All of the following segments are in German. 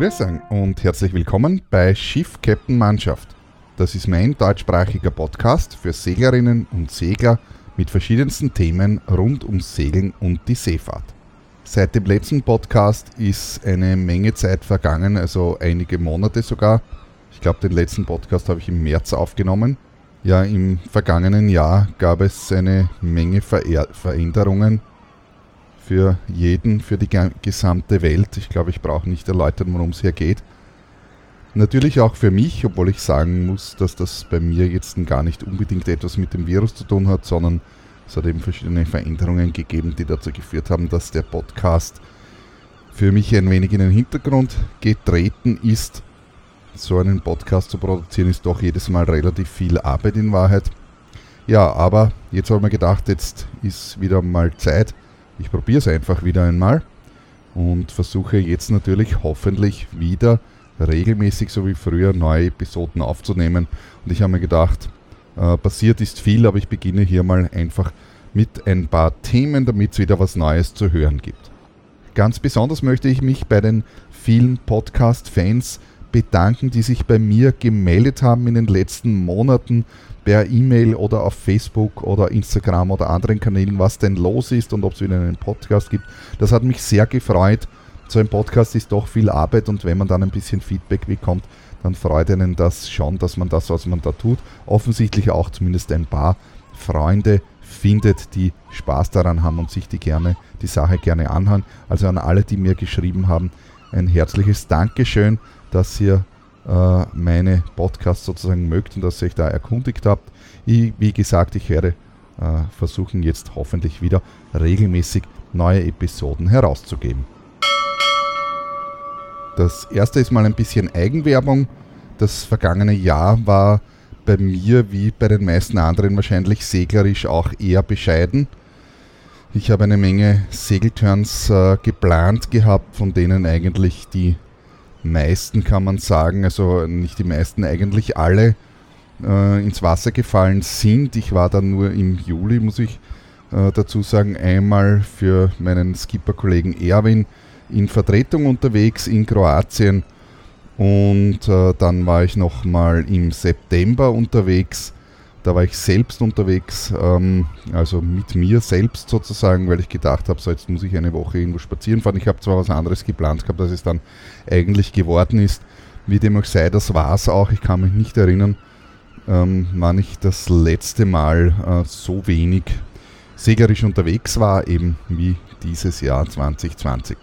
Grüß und herzlich willkommen bei Schiff Captain Mannschaft. Das ist mein deutschsprachiger Podcast für Seglerinnen und Segler mit verschiedensten Themen rund ums Segeln und die Seefahrt. Seit dem letzten Podcast ist eine Menge Zeit vergangen, also einige Monate sogar. Ich glaube, den letzten Podcast habe ich im März aufgenommen. Ja, im vergangenen Jahr gab es eine Menge Ver Veränderungen für jeden, für die gesamte Welt. Ich glaube, ich brauche nicht erläutern, worum es hier geht. Natürlich auch für mich, obwohl ich sagen muss, dass das bei mir jetzt gar nicht unbedingt etwas mit dem Virus zu tun hat, sondern es hat eben verschiedene Veränderungen gegeben, die dazu geführt haben, dass der Podcast für mich ein wenig in den Hintergrund getreten ist. So einen Podcast zu produzieren ist doch jedes Mal relativ viel Arbeit in Wahrheit. Ja, aber jetzt habe ich mir gedacht, jetzt ist wieder mal Zeit, ich probiere es einfach wieder einmal und versuche jetzt natürlich hoffentlich wieder regelmäßig, so wie früher, neue Episoden aufzunehmen. Und ich habe mir gedacht, äh, passiert ist viel, aber ich beginne hier mal einfach mit ein paar Themen, damit es wieder was Neues zu hören gibt. Ganz besonders möchte ich mich bei den vielen Podcast-Fans bedanken, die sich bei mir gemeldet haben in den letzten Monaten per E-Mail oder auf Facebook oder Instagram oder anderen Kanälen, was denn los ist und ob es wieder einen Podcast gibt. Das hat mich sehr gefreut. So ein Podcast ist doch viel Arbeit und wenn man dann ein bisschen Feedback bekommt, dann freut einen das schon, dass man das, was man da tut, offensichtlich auch zumindest ein paar Freunde findet, die Spaß daran haben und sich die gerne, die Sache gerne anhören. Also an alle, die mir geschrieben haben, ein herzliches Dankeschön, dass ihr äh, meine Podcasts sozusagen mögt und dass ihr euch da erkundigt habt. Ich, wie gesagt, ich werde äh, versuchen jetzt hoffentlich wieder regelmäßig neue Episoden herauszugeben. Das erste ist mal ein bisschen Eigenwerbung. Das vergangene Jahr war bei mir wie bei den meisten anderen wahrscheinlich seglerisch auch eher bescheiden. Ich habe eine Menge Segelturns äh, geplant gehabt, von denen eigentlich die meisten kann man sagen, also nicht die meisten, eigentlich alle äh, ins Wasser gefallen sind. Ich war dann nur im Juli, muss ich äh, dazu sagen, einmal für meinen Skipper-Kollegen Erwin in Vertretung unterwegs in Kroatien und äh, dann war ich nochmal im September unterwegs da war ich selbst unterwegs, ähm, also mit mir selbst sozusagen, weil ich gedacht habe, so jetzt muss ich eine Woche irgendwo spazieren fahren. Ich habe zwar was anderes geplant gehabt, als es dann eigentlich geworden ist. Wie dem auch sei, das war es auch. Ich kann mich nicht erinnern, ähm, wann ich das letzte Mal äh, so wenig segerisch unterwegs war, eben wie dieses Jahr 2020.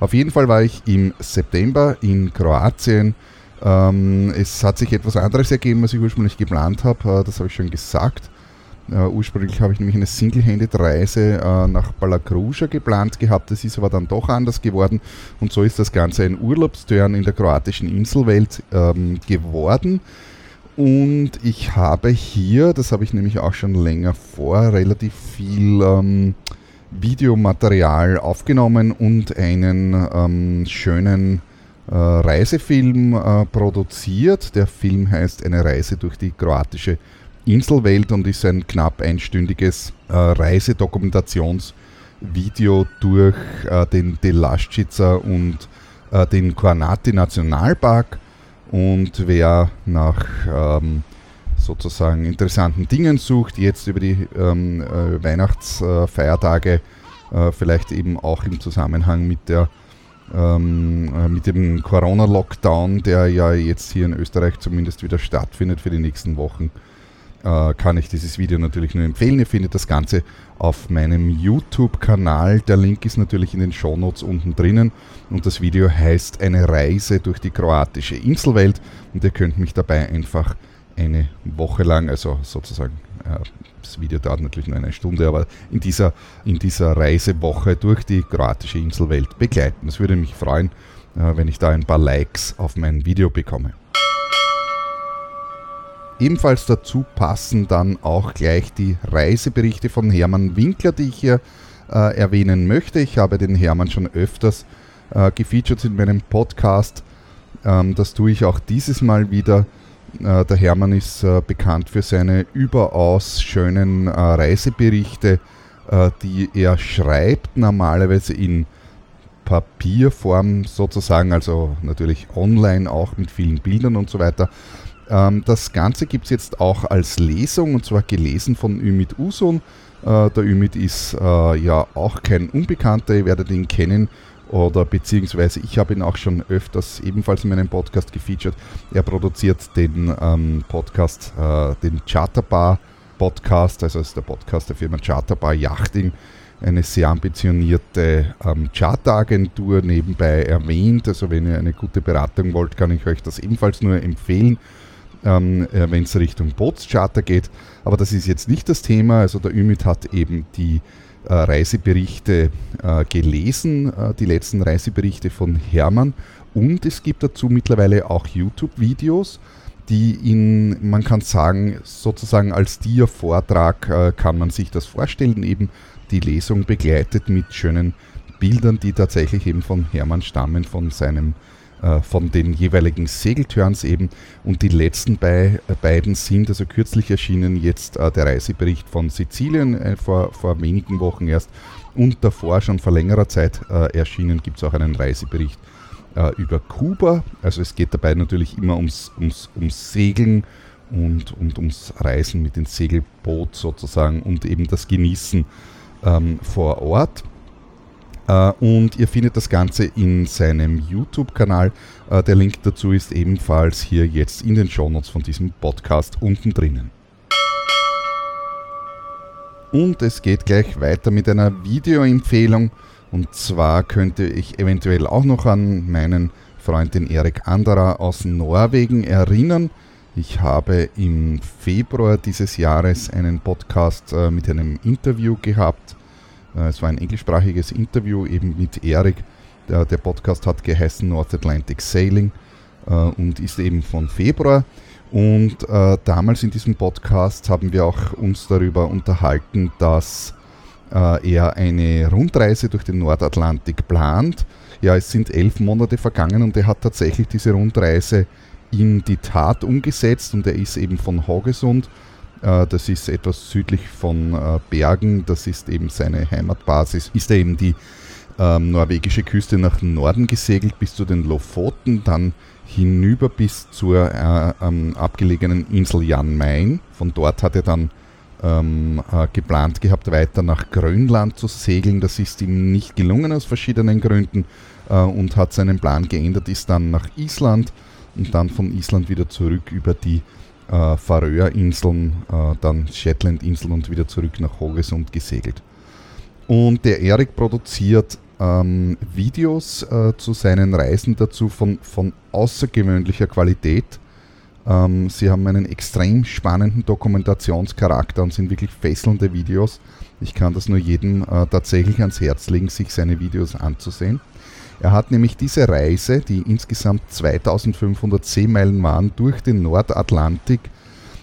Auf jeden Fall war ich im September in Kroatien ähm, es hat sich etwas anderes ergeben, als ich ursprünglich geplant habe, äh, das habe ich schon gesagt. Uh, ursprünglich habe ich nämlich eine Single-Handed-Reise uh, nach Palakruja geplant gehabt, das ist aber dann doch anders geworden und so ist das Ganze ein Urlaubsturn in der kroatischen Inselwelt ähm, geworden. Und ich habe hier, das habe ich nämlich auch schon länger vor, relativ viel ähm, Videomaterial aufgenommen und einen ähm, schönen Reisefilm äh, produziert. Der Film heißt Eine Reise durch die kroatische Inselwelt und ist ein knapp einstündiges äh, Reisedokumentationsvideo durch äh, den Delasčica und äh, den Kornati Nationalpark. Und wer nach ähm, sozusagen interessanten Dingen sucht, jetzt über die ähm, äh, Weihnachtsfeiertage, vielleicht eben auch im Zusammenhang mit der ähm, äh, mit dem Corona-Lockdown, der ja jetzt hier in Österreich zumindest wieder stattfindet für die nächsten Wochen, äh, kann ich dieses Video natürlich nur empfehlen. Ihr findet das Ganze auf meinem YouTube-Kanal. Der Link ist natürlich in den Shownotes unten drinnen und das Video heißt Eine Reise durch die kroatische Inselwelt und ihr könnt mich dabei einfach eine Woche lang, also sozusagen das Video dauert natürlich nur eine Stunde, aber in dieser, in dieser Reisewoche durch die kroatische Inselwelt begleiten. Es würde mich freuen, äh, wenn ich da ein paar Likes auf mein Video bekomme. Ebenfalls dazu passen dann auch gleich die Reiseberichte von Hermann Winkler, die ich hier äh, erwähnen möchte. Ich habe den Hermann schon öfters äh, gefeatured in meinem Podcast. Ähm, das tue ich auch dieses Mal wieder. Äh, der Hermann ist äh, bekannt für seine überaus schönen äh, Reiseberichte, die er schreibt, normalerweise in Papierform sozusagen, also natürlich online auch mit vielen Bildern und so weiter. Ähm, das Ganze gibt es jetzt auch als Lesung und zwar gelesen von Ümit Usun. Der Ümit ist ja auch kein Unbekannter, ihr werdet ihn kennen oder beziehungsweise ich habe ihn auch schon öfters ebenfalls in meinem Podcast gefeatured. Er produziert den ähm, Podcast, äh, den Charterbar Podcast, also ist der Podcast der Firma Charterbar Yachting, eine sehr ambitionierte ähm, Charteragentur nebenbei erwähnt. Also wenn ihr eine gute Beratung wollt, kann ich euch das ebenfalls nur empfehlen, ähm, äh, wenn es Richtung Bootscharter geht. Aber das ist jetzt nicht das Thema. Also der Ümit hat eben die Reiseberichte äh, gelesen, äh, die letzten Reiseberichte von Hermann. Und es gibt dazu mittlerweile auch YouTube-Videos, die in, man kann sagen, sozusagen als Dia-Vortrag äh, kann man sich das vorstellen, eben die Lesung begleitet mit schönen Bildern, die tatsächlich eben von Hermann stammen, von seinem äh, von den jeweiligen Segeltörns eben. Und die letzten bei, äh, beiden sind also kürzlich erschienen, jetzt äh, der Reisebericht von Sizilien vor, vor wenigen Wochen erst und davor schon vor längerer Zeit erschienen gibt es auch einen Reisebericht über Kuba. Also es geht dabei natürlich immer ums, ums, ums Segeln und, und ums Reisen mit dem Segelboot sozusagen und eben das Genießen ähm, vor Ort. Äh, und ihr findet das Ganze in seinem YouTube-Kanal. Äh, der Link dazu ist ebenfalls hier jetzt in den Shownotes von diesem Podcast unten drinnen. Und es geht gleich weiter mit einer Videoempfehlung. Und zwar könnte ich eventuell auch noch an meinen Freund den Erik Anderer aus Norwegen erinnern. Ich habe im Februar dieses Jahres einen Podcast äh, mit einem Interview gehabt es war ein englischsprachiges Interview eben mit Erik. Der, der Podcast hat geheißen North Atlantic Sailing äh, und ist eben von Februar. Und äh, damals in diesem Podcast haben wir auch uns darüber unterhalten, dass äh, er eine Rundreise durch den Nordatlantik plant. Ja, es sind elf Monate vergangen und er hat tatsächlich diese Rundreise in die Tat umgesetzt und er ist eben von Haugesund äh, das ist etwas südlich von äh, Bergen, das ist eben seine Heimatbasis. Ist er eben die ähm, norwegische Küste nach Norden gesegelt bis zu den Lofoten, dann hinüber bis zur äh, ähm, abgelegenen Insel Jan Mayen. Von dort hat er dann ähm, äh, geplant gehabt, weiter nach Grönland zu segeln. Das ist ihm nicht gelungen aus verschiedenen Gründen äh, und hat seinen Plan geändert, ist dann nach Island und dann von Island wieder zurück über die äh, Färöerinseln, äh, dann Shetlandinseln und wieder zurück nach Hogesund gesegelt. Und der Erik produziert ähm, Videos äh, zu seinen Reisen dazu von, von außergewöhnlicher Qualität. Ähm, sie haben einen extrem spannenden Dokumentationscharakter und sind wirklich fesselnde Videos. Ich kann das nur jedem äh, tatsächlich ans Herz legen, sich seine Videos anzusehen. Er hat nämlich diese Reise, die insgesamt 2500 Seemeilen waren, durch den Nordatlantik,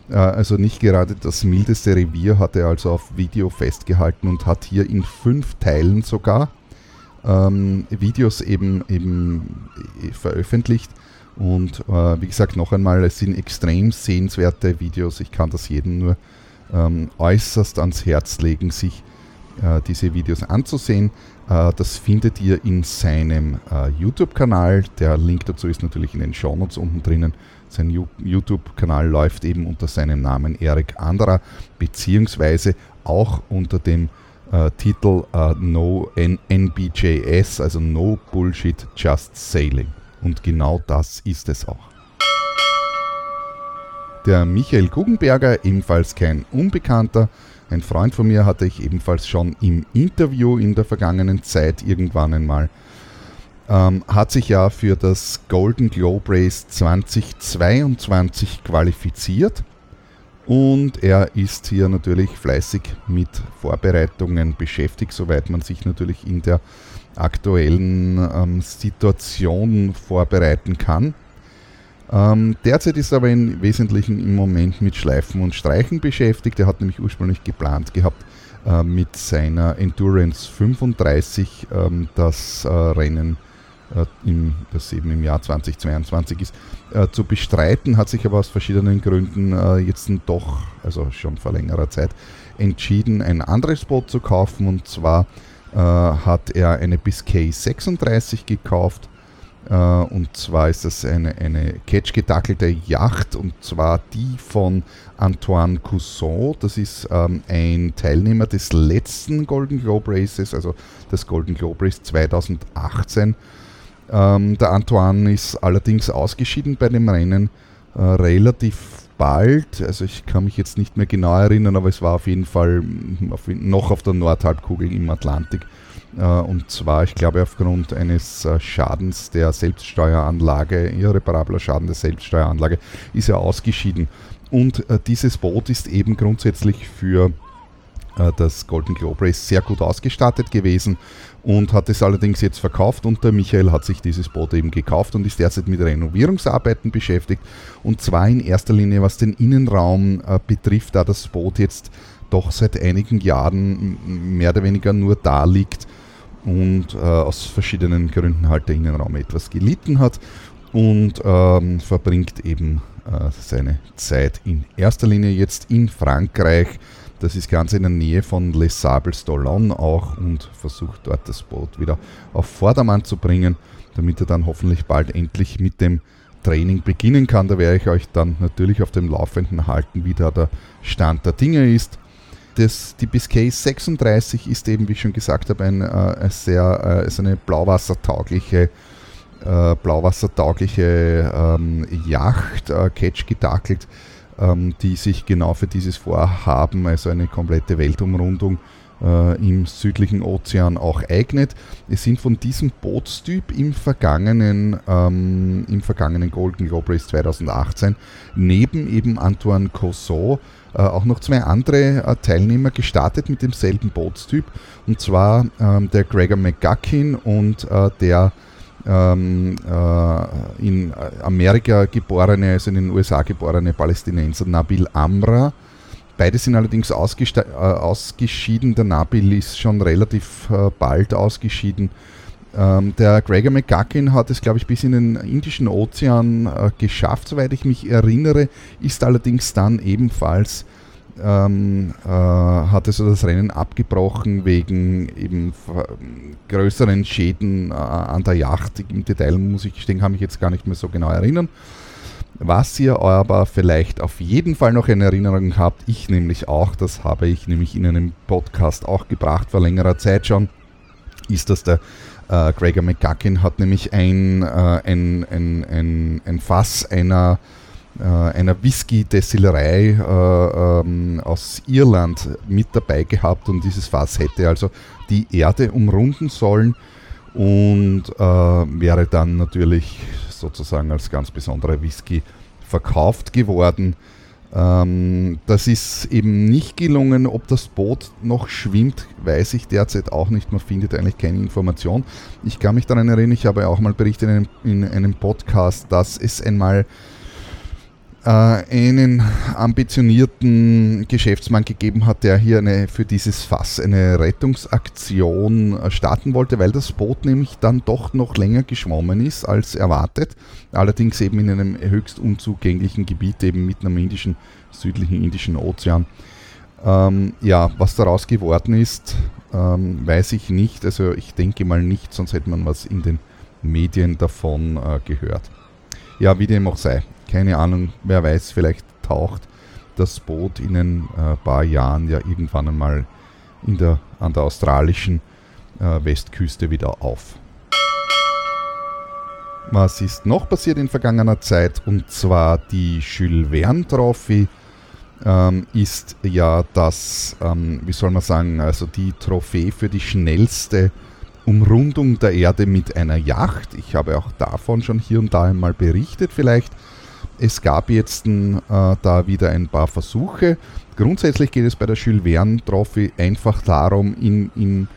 äh, also nicht gerade das mildeste Revier, hat er also auf Video festgehalten und hat hier in fünf Teilen sogar ähm, Videos eben, eben äh, veröffentlicht. Und äh, wie gesagt, noch einmal, es sind extrem sehenswerte Videos. Ich kann das jedem nur ähm, äußerst ans Herz legen, sich äh, diese Videos anzusehen. Äh, das findet ihr in seinem äh, YouTube-Kanal. Der Link dazu ist natürlich in den Shownotes unten drinnen. Sein YouTube-Kanal läuft eben unter seinem Namen Erik Anderer, beziehungsweise auch unter dem äh, Titel No NBJS, also No Bullshit, Just Sailing. Und genau das ist es auch. Der Michael Guggenberger, ebenfalls kein Unbekannter, ein Freund von mir hatte ich ebenfalls schon im Interview in der vergangenen Zeit irgendwann einmal. Ähm, hat sich ja für das Golden Globe Race 2022 qualifiziert und er ist hier natürlich fleißig mit Vorbereitungen beschäftigt, soweit man sich natürlich in der aktuellen ähm, Situation vorbereiten kann. Ähm, derzeit ist er aber im Wesentlichen im Moment mit Schleifen und Streichen beschäftigt. Er hat nämlich ursprünglich geplant gehabt, äh, mit seiner Endurance 35 ähm, das äh, Rennen, äh, im, das eben im Jahr 2022 ist, äh, zu bestreiten, hat sich aber aus verschiedenen Gründen äh, jetzt doch, also schon vor längerer Zeit, entschieden, ein anderes Boot zu kaufen und zwar äh, hat er eine Biscay 36 gekauft. Äh, und zwar ist das eine, eine catch-gedackelte Yacht und zwar die von Antoine Cousson. Das ist ähm, ein Teilnehmer des letzten Golden Globe Races, also des Golden Globe Race 2018. Ähm, der Antoine ist allerdings ausgeschieden bei dem Rennen äh, relativ bald, also ich kann mich jetzt nicht mehr genau erinnern, aber es war auf jeden Fall auf, noch auf der Nordhalbkugel im Atlantik. Äh, und zwar, ich glaube, aufgrund eines äh, Schadens der Selbststeueranlage, irreparabler Schaden der Selbststeueranlage, ist er ausgeschieden. Und äh, dieses Boot ist eben grundsätzlich für das Golden Globe Race sehr gut ausgestattet gewesen und hat es allerdings jetzt verkauft und der Michael hat sich dieses Boot eben gekauft und ist derzeit mit Renovierungsarbeiten beschäftigt und zwar in erster Linie was den Innenraum betrifft, da das Boot jetzt doch seit einigen Jahren mehr oder weniger nur da liegt und äh, aus verschiedenen Gründen halt der Innenraum etwas gelitten hat und ähm, verbringt eben äh, seine Zeit in erster Linie jetzt in Frankreich das ist ganz in der Nähe von Les Sables d'Olonne auch und versucht dort das Boot wieder auf Vordermann zu bringen, damit er dann hoffentlich bald endlich mit dem Training beginnen kann. Da werde ich euch dann natürlich auf dem Laufenden halten, wie da der Stand der Dinge ist. Das, die Biscay 36 ist eben, wie ich schon gesagt habe, ein, äh, sehr, äh, ist eine blauwassertaugliche äh, blauwassertaugliche ähm, Yacht, äh, Catch gedackelt ähm, die sich genau für dieses Vorhaben, also eine komplette Weltumrundung äh, im südlichen Ozean auch eignet. Es sind von diesem Bootstyp im vergangenen, ähm, im vergangenen Golden Globe Race 2018 neben eben Antoine Cossot äh, auch noch zwei andere äh, Teilnehmer gestartet mit demselben Bootstyp und zwar ähm, der Gregor McGuckin und äh, der ähm, äh, in Amerika geborene, also in den USA geborene Palästinenser Nabil Amra. Beide sind allerdings äh, ausgeschieden. Der Nabil ist schon relativ äh, bald ausgeschieden. Ähm, der Gregor McGuckin hat es, glaube ich, bis in den Indischen Ozean äh, geschafft, soweit ich mich erinnere, ist allerdings dann ebenfalls ähm, äh, hat also das Rennen abgebrochen wegen eben größeren Schäden äh, an der Yacht. Im Detail muss ich gestehen, kann mich jetzt gar nicht mehr so genau erinnern. Was ihr aber vielleicht auf jeden Fall noch in Erinnerung habt, ich nämlich auch, das habe ich nämlich in einem Podcast auch gebracht vor längerer Zeit schon, ist, dass der äh, Gregor McGuckin hat nämlich ein, äh, ein, ein, ein, ein Fass einer äh, einer Whisky-Destillerei äh, ähm, aus Irland mit dabei gehabt und dieses Fass hätte also die Erde umrunden sollen und äh, wäre dann natürlich sozusagen als ganz besonderer Whisky verkauft geworden. Ähm, das ist eben nicht gelungen. Ob das Boot noch schwimmt, weiß ich derzeit auch nicht. Man findet eigentlich keine Information. Ich kann mich daran erinnern, ich habe auch mal berichtet in einem, in einem Podcast, dass es einmal einen ambitionierten Geschäftsmann gegeben hat, der hier eine, für dieses Fass eine Rettungsaktion äh, starten wollte, weil das Boot nämlich dann doch noch länger geschwommen ist als erwartet. Allerdings eben in einem höchst unzugänglichen Gebiet, eben mitten am indischen, südlichen Indischen Ozean. Ähm, ja, was daraus geworden ist, ähm, weiß ich nicht. Also ich denke mal nicht, sonst hätte man was in den Medien davon äh, gehört. Ja, wie dem auch sei keine Ahnung, wer weiß, vielleicht taucht das Boot in ein äh, paar Jahren ja irgendwann einmal in der, an der australischen äh, Westküste wieder auf. Was ist noch passiert in vergangener Zeit? Und zwar die Jules Verne Trophy ähm, ist ja das, ähm, wie soll man sagen, also die Trophäe für die schnellste Umrundung der Erde mit einer Yacht. Ich habe auch davon schon hier und da einmal berichtet vielleicht. Es gab jetzt äh, da wieder ein paar Versuche. Grundsätzlich geht es bei der Jules Verne Trophy einfach darum, in, in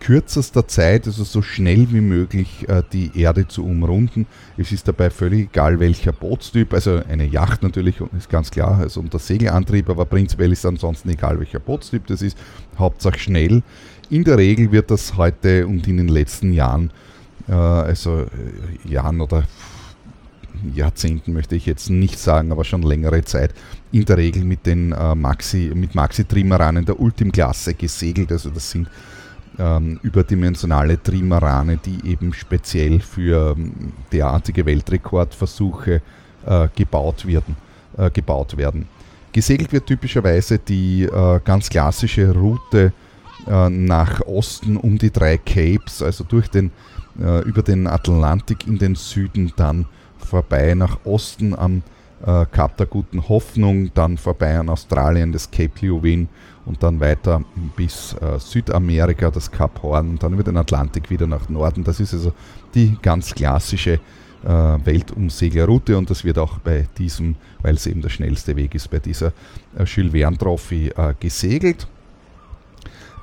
kürzester Zeit, also so schnell wie möglich, äh, die Erde zu umrunden. Es ist dabei völlig egal, welcher Bootstyp, also eine Yacht natürlich, ist ganz klar, also unter Segelantrieb, aber prinzipiell ist ansonsten egal, welcher Bootstyp das ist. Hauptsache schnell. In der Regel wird das heute und in den letzten Jahren, äh, also äh, Jahren oder Jahrzehnten möchte ich jetzt nicht sagen, aber schon längere Zeit in der Regel mit den äh, Maxi, mit Maxi-Trimeranen der Ultimklasse gesegelt. Also das sind ähm, überdimensionale Trimarane, die eben speziell für ähm, derartige Weltrekordversuche äh, gebaut, werden, äh, gebaut werden. Gesegelt wird typischerweise die äh, ganz klassische Route äh, nach Osten um die drei Capes, also durch den, äh, über den Atlantik in den Süden, dann vorbei nach Osten am äh, Kap der Guten Hoffnung, dann vorbei an Australien, das Cape Leeuwin und dann weiter bis äh, Südamerika, das Kap Horn und dann über den Atlantik wieder nach Norden. Das ist also die ganz klassische äh, Weltumseglerroute und das wird auch bei diesem, weil es eben der schnellste Weg ist, bei dieser äh, Jules Verne Trophy äh, gesegelt.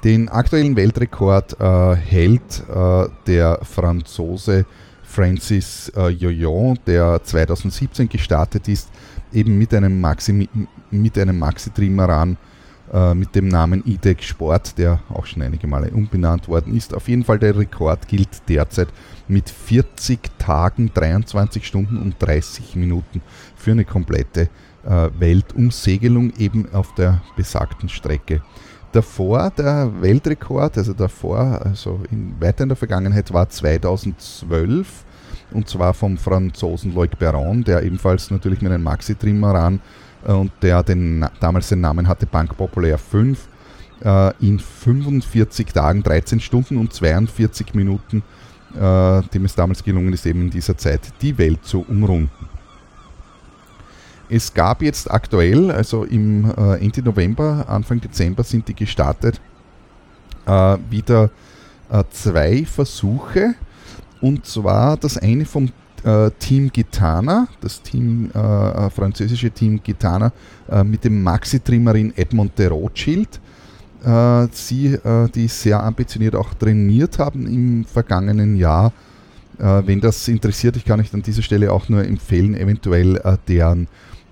Den aktuellen Weltrekord äh, hält äh, der Franzose Francis äh, Joyon, der 2017 gestartet ist, eben mit einem Maxi, mit einem Maxi-Trimaran äh, mit dem Namen IDEC Sport, der auch schon einige Male umbenannt worden ist. Auf jeden Fall der Rekord gilt derzeit mit 40 Tagen, 23 Stunden und 30 Minuten für eine komplette äh, Weltumsegelung eben auf der besagten Strecke. Davor der Weltrekord, also davor, also in, weiter in der Vergangenheit war 2012 und zwar vom Franzosen Loic Perron, der ebenfalls natürlich mit einem Maxi-Trimaran äh, und der den, damals den Namen hatte Bank Populaire 5, äh, in 45 Tagen, 13 Stunden und 42 Minuten, äh, dem es damals gelungen ist, eben in dieser Zeit die Welt zu umrunden. Es gab jetzt aktuell, also im äh, Ende November, Anfang Dezember sind die gestartet, äh, wieder äh, zwei Versuche. Und zwar das eine vom äh, Team Gitana, das Team, äh, französische Team Gitana äh, mit dem Maxi-Trimmerin Edmond de Rothschild. sie, die sehr ambitioniert auch trainiert haben im vergangenen Jahr. wenn das interessiert, ich kann euch an dieser Stelle auch nur empfehlen, eventuell deren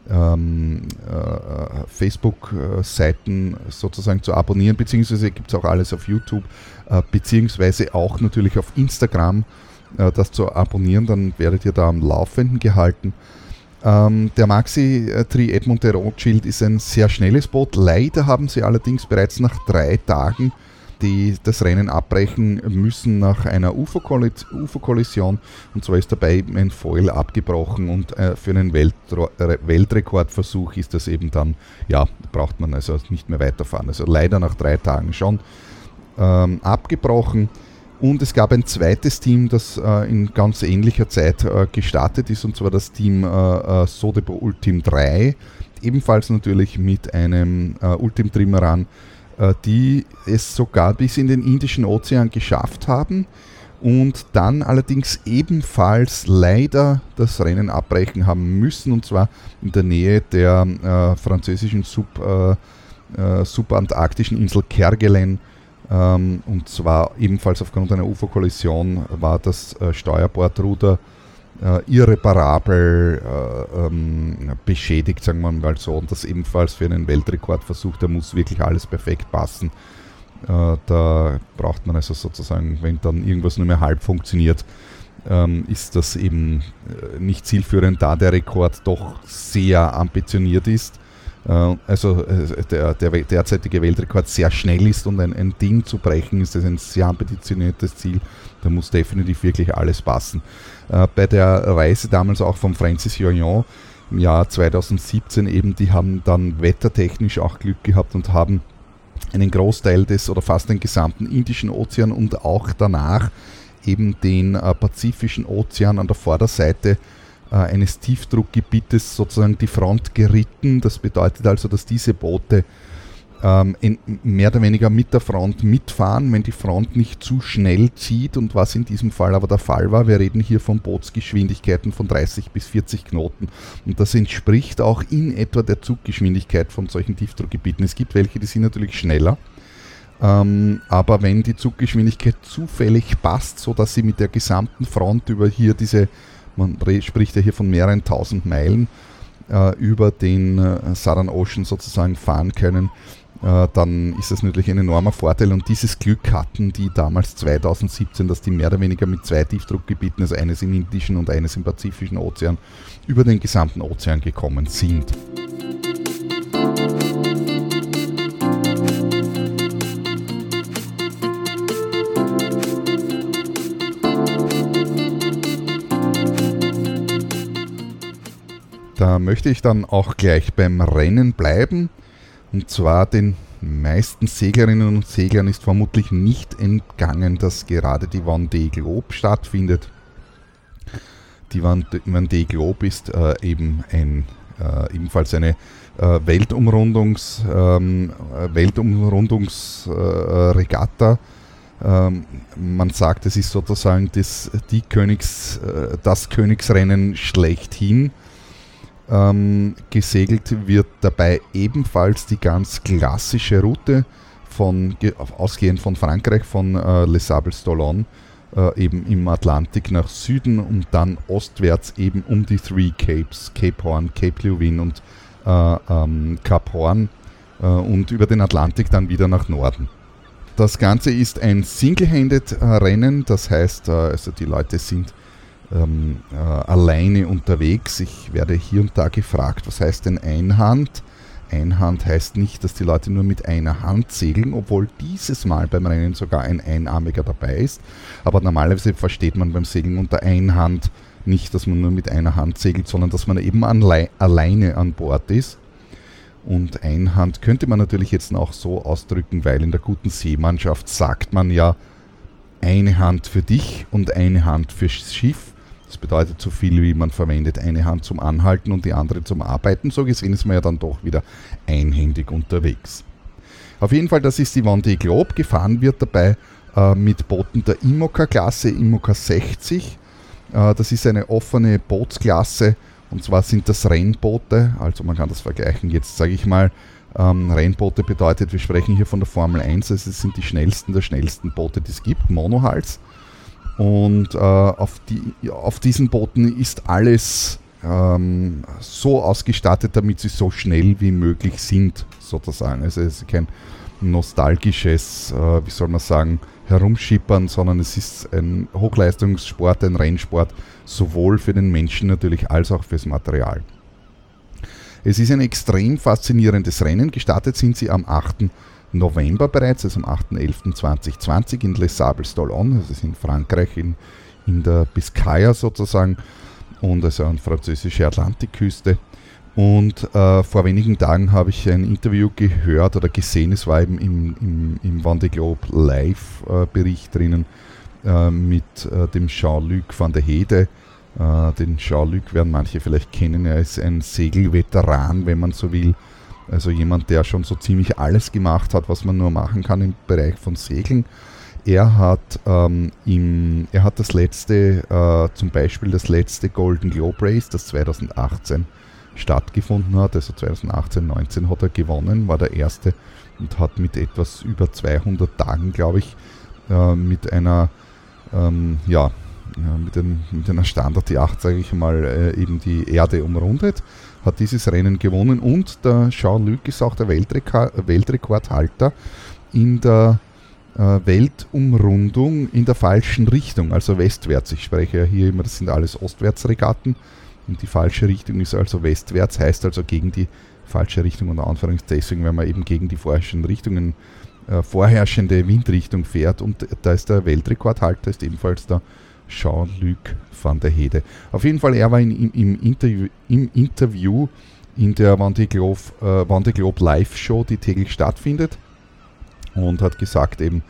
ähm, äh, Facebook-Seiten sozusagen zu abonnieren, beziehungsweise gibt es auch alles auf YouTube, äh, beziehungsweise auch natürlich auf Instagram äh, das zu abonnieren, dann werdet ihr da am Laufenden gehalten. Ähm, der Maxi-Tri Edmund de Rothschild ist ein sehr schnelles Boot. Leider haben sie allerdings bereits nach drei Tagen die das Rennen abbrechen müssen nach einer UFO-Kollision. Und zwar ist dabei ein Foil abgebrochen und äh, für einen Weltre Weltrekordversuch ist das eben dann, ja, braucht man also nicht mehr weiterfahren. Also leider nach drei Tagen schon ähm, abgebrochen. Und es gab ein zweites Team, das äh, in ganz ähnlicher Zeit äh, gestartet ist, und zwar das Team äh, äh Sodebo Ultim 3, ebenfalls natürlich mit einem äh, Ultim Trimaran äh, die es sogar bis in den Indischen Ozean geschafft haben und dann allerdings ebenfalls leider das Rennen abbrechen haben müssen und zwar in der Nähe der äh, französischen Sub, äh, äh, subantarktischen Insel Kerguelen. Ähm, und zwar ebenfalls aufgrund einer UFO-Kollision war das äh, Steuerbordruder äh, irreparabel äh, ähm, beschädigt, sagen wir mal so. Und das ebenfalls für einen Weltrekordversuch, da muss wirklich alles perfekt passen. Äh, da braucht man also sozusagen, wenn dann irgendwas nur mehr halb funktioniert, ähm, ist das eben äh, nicht zielführend, da der Rekord doch sehr ambitioniert ist. Äh, also äh, der, der, derzeitige Weltrekord sehr schnell ist und ein, ein Ding zu brechen, ist das ein sehr ambitioniertes Ziel. Da muss definitiv wirklich alles passen. Äh, bei der Reise damals auch von Francis Joyon im Jahr 2017 eben, die haben dann wettertechnisch auch Glück gehabt und haben einen Großteil des oder fast den gesamten Indischen Ozean und auch danach eben den äh, Pazifischen Ozean an der Vorderseite äh, eines Tiefdruckgebietes sozusagen die Front geritten. Das bedeutet also, dass diese Boote ähm, in, mehr oder weniger mit der Front mitfahren, wenn die Front nicht zu schnell zieht und was in diesem Fall aber der Fall war. Wir reden hier von Bootsgeschwindigkeiten von 30 bis 40 Knoten und das entspricht auch in etwa der Zuggeschwindigkeit von solchen Tiefdruckgebieten. Es gibt welche, die sind natürlich schneller. Ähm, aber wenn die Zuggeschwindigkeit zufällig passt, sodass sie mit der gesamten Front über hier diese, man spricht ja hier von mehreren tausend Meilen, äh, über den äh, Southern Ocean sozusagen fahren können, äh, dann ist das natürlich ein enormer Vorteil. Und dieses Glück hatten die damals 2017, dass die mehr oder weniger mit zwei Tiefdruckgebieten, also eines im Indischen und eines im Pazifischen Ozean, über den gesamten Ozean gekommen sind. Da möchte ich dann auch gleich beim Rennen bleiben. Und zwar den meisten Seglerinnen und Seglern ist vermutlich nicht entgangen, dass gerade die Vendée Globe stattfindet. Die Vendée Globe ist äh, eben ein, äh, ebenfalls eine äh, Weltumrundungs, ähm, Weltumrundungsregatta. Ähm, man sagt, es ist sozusagen das, die Königs, äh, das Königsrennen schlechthin. Ähm, gesegelt wird dabei ebenfalls die ganz klassische Route von, ausgehend von Frankreich, von äh, Les Sables d'Olonne, äh, eben im Atlantik nach Süden und dann ostwärts eben um die Three Capes, Cape Horn, Cape Leuven und äh, ähm, Cap Horn äh, und über den Atlantik dann wieder nach Norden. Das Ganze ist ein Single-Handed-Rennen, das heißt, äh, also die Leute sind ähm, äh, alleine unterwegs. Ich werde hier und da gefragt, was heißt denn Einhand? Einhand heißt nicht, dass die Leute nur mit einer Hand segeln, obwohl dieses Mal beim Rennen sogar ein Einarmiger dabei ist. Aber normalerweise versteht man beim Segeln unter Einhand nicht, dass man nur mit einer Hand segelt, sondern dass man eben alleine an Bord ist. Und Einhand könnte man natürlich jetzt auch so ausdrücken, weil in der guten Seemannschaft sagt man ja eine Hand für dich und eine Hand fürs Schiff. Das bedeutet so viel wie man verwendet eine Hand zum Anhalten und die andere zum Arbeiten. So gesehen ist man ja dann doch wieder einhändig unterwegs. Auf jeden Fall, das ist die Vendée Globe. Gefahren wird dabei äh, mit Booten der Imoca-Klasse, Imoca 60. Äh, das ist eine offene Bootsklasse und zwar sind das Rennboote. Also man kann das vergleichen. Jetzt sage ich mal, ähm, Rennboote bedeutet, wir sprechen hier von der Formel 1. Also es sind die schnellsten der schnellsten Boote, die es gibt. Monohals. Und äh, auf, die, auf diesen Booten ist alles ähm, so ausgestattet, damit sie so schnell wie möglich sind, sozusagen. Also es ist kein nostalgisches, äh, wie soll man sagen, Herumschippern, sondern es ist ein Hochleistungssport, ein Rennsport, sowohl für den Menschen natürlich als auch fürs Material. Es ist ein extrem faszinierendes Rennen. Gestartet sind sie am 8. November bereits, also am 8.11.2020 in Les Sables d'Olonne, das ist in Frankreich, in, in der Biscaya sozusagen, und also an französische Atlantikküste. Und äh, vor wenigen Tagen habe ich ein Interview gehört oder gesehen, es war eben im, im, im Vendée Globe Live-Bericht äh, drinnen äh, mit äh, dem Jean-Luc van der Hede. Äh, den Jean-Luc werden manche vielleicht kennen, er ist ein Segelveteran, wenn man so will also jemand, der schon so ziemlich alles gemacht hat, was man nur machen kann im Bereich von Segeln. Er hat, ähm, im, er hat das letzte, äh, zum Beispiel das letzte Golden Globe Race, das 2018 stattgefunden hat, also 2018, 19 hat er gewonnen, war der erste und hat mit etwas über 200 Tagen, glaube ich, äh, mit einer, ähm, ja, mit, ein, mit einer Standardjacht, sage ich mal, äh, eben die Erde umrundet hat dieses Rennen gewonnen und der Jean-Luc ist auch der Weltrekord, Weltrekordhalter in der äh, Weltumrundung in der falschen Richtung, also westwärts. Ich spreche ja hier immer, das sind alles Ostwärtsregatten. Und die falsche Richtung ist also westwärts, heißt also gegen die falsche Richtung unter Anführungszeichen, wenn man eben gegen die vorherrschenden Richtungen äh, vorherrschende Windrichtung fährt und da ist der Weltrekordhalter, ist ebenfalls der Jean-Luc van der Hede. Auf jeden Fall, er war in, im, im, Interview, im Interview in der äh, Vendée Globe Live Show, die täglich stattfindet und hat gesagt eben,